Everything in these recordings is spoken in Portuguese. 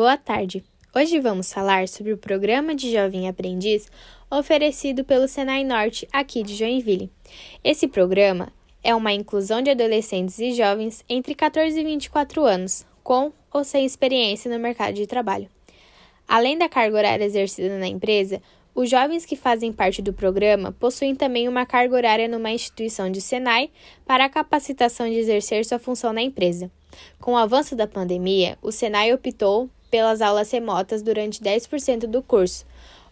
Boa tarde. Hoje vamos falar sobre o programa de Jovem Aprendiz oferecido pelo Senai Norte aqui de Joinville. Esse programa é uma inclusão de adolescentes e jovens entre 14 e 24 anos, com ou sem experiência no mercado de trabalho. Além da carga horária exercida na empresa, os jovens que fazem parte do programa possuem também uma carga horária numa instituição de Senai para a capacitação de exercer sua função na empresa. Com o avanço da pandemia, o Senai optou pelas aulas remotas durante 10% do curso,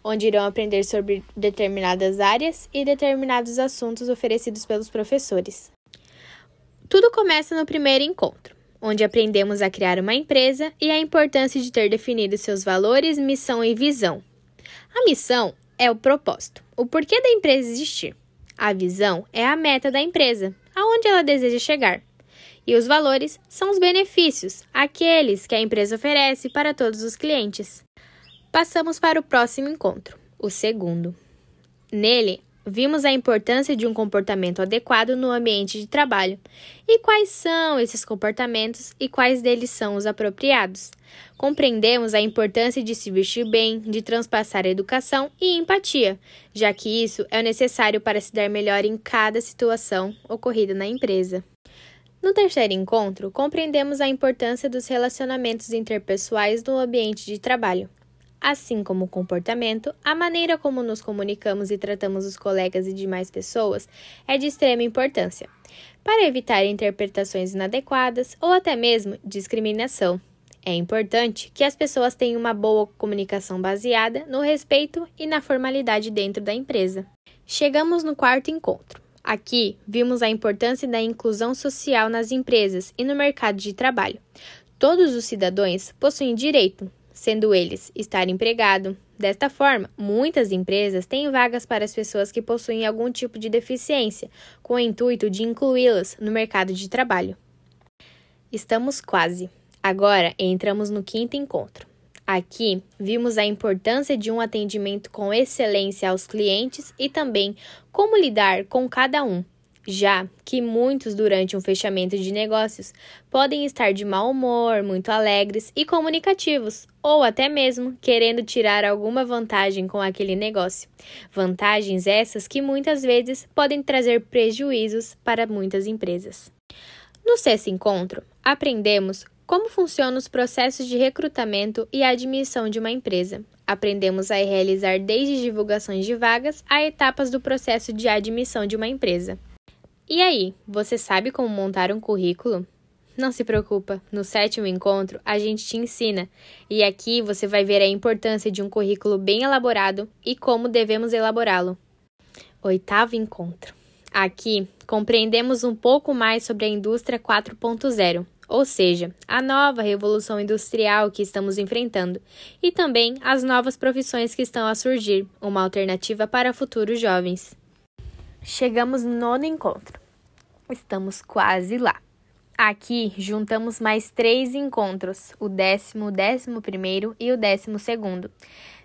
onde irão aprender sobre determinadas áreas e determinados assuntos oferecidos pelos professores. Tudo começa no primeiro encontro, onde aprendemos a criar uma empresa e a importância de ter definido seus valores, missão e visão. A missão é o propósito, o porquê da empresa existir. A visão é a meta da empresa, aonde ela deseja chegar. E os valores são os benefícios, aqueles que a empresa oferece para todos os clientes. Passamos para o próximo encontro, o segundo. Nele, vimos a importância de um comportamento adequado no ambiente de trabalho e quais são esses comportamentos e quais deles são os apropriados. Compreendemos a importância de se vestir bem, de transpassar educação e empatia, já que isso é necessário para se dar melhor em cada situação ocorrida na empresa. No terceiro encontro, compreendemos a importância dos relacionamentos interpessoais no ambiente de trabalho. Assim como o comportamento, a maneira como nos comunicamos e tratamos os colegas e demais pessoas é de extrema importância, para evitar interpretações inadequadas ou até mesmo discriminação. É importante que as pessoas tenham uma boa comunicação baseada no respeito e na formalidade dentro da empresa. Chegamos no quarto encontro. Aqui, vimos a importância da inclusão social nas empresas e no mercado de trabalho. Todos os cidadãos possuem direito, sendo eles estar empregado. Desta forma, muitas empresas têm vagas para as pessoas que possuem algum tipo de deficiência, com o intuito de incluí-las no mercado de trabalho. Estamos quase. Agora entramos no quinto encontro. Aqui, vimos a importância de um atendimento com excelência aos clientes e também como lidar com cada um, já que muitos, durante um fechamento de negócios, podem estar de mau humor, muito alegres e comunicativos, ou até mesmo querendo tirar alguma vantagem com aquele negócio. Vantagens essas que muitas vezes podem trazer prejuízos para muitas empresas. No sexto encontro, aprendemos como funcionam os processos de recrutamento e admissão de uma empresa? Aprendemos a realizar desde divulgações de vagas a etapas do processo de admissão de uma empresa. E aí, você sabe como montar um currículo? Não se preocupa, no sétimo encontro a gente te ensina, e aqui você vai ver a importância de um currículo bem elaborado e como devemos elaborá-lo. Oitavo encontro. Aqui compreendemos um pouco mais sobre a indústria 4.0 ou seja, a nova revolução industrial que estamos enfrentando, e também as novas profissões que estão a surgir, uma alternativa para futuros jovens. Chegamos no nono encontro. Estamos quase lá. Aqui juntamos mais três encontros, o décimo, o décimo primeiro e o décimo segundo.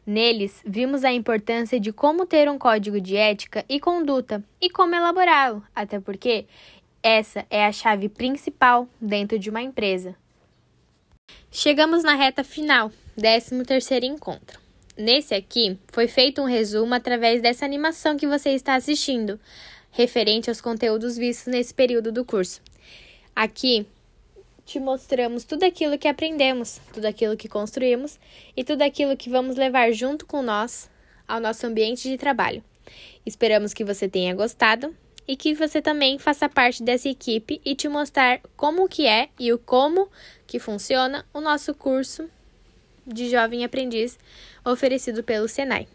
Neles, vimos a importância de como ter um código de ética e conduta e como elaborá-lo, até porque essa é a chave principal dentro de uma empresa. Chegamos na reta final, 13 terceiro encontro. Nesse aqui, foi feito um resumo através dessa animação que você está assistindo, referente aos conteúdos vistos nesse período do curso. Aqui, te mostramos tudo aquilo que aprendemos, tudo aquilo que construímos e tudo aquilo que vamos levar junto com nós ao nosso ambiente de trabalho. Esperamos que você tenha gostado e que você também faça parte dessa equipe e te mostrar como que é e o como que funciona o nosso curso de jovem aprendiz oferecido pelo Senai.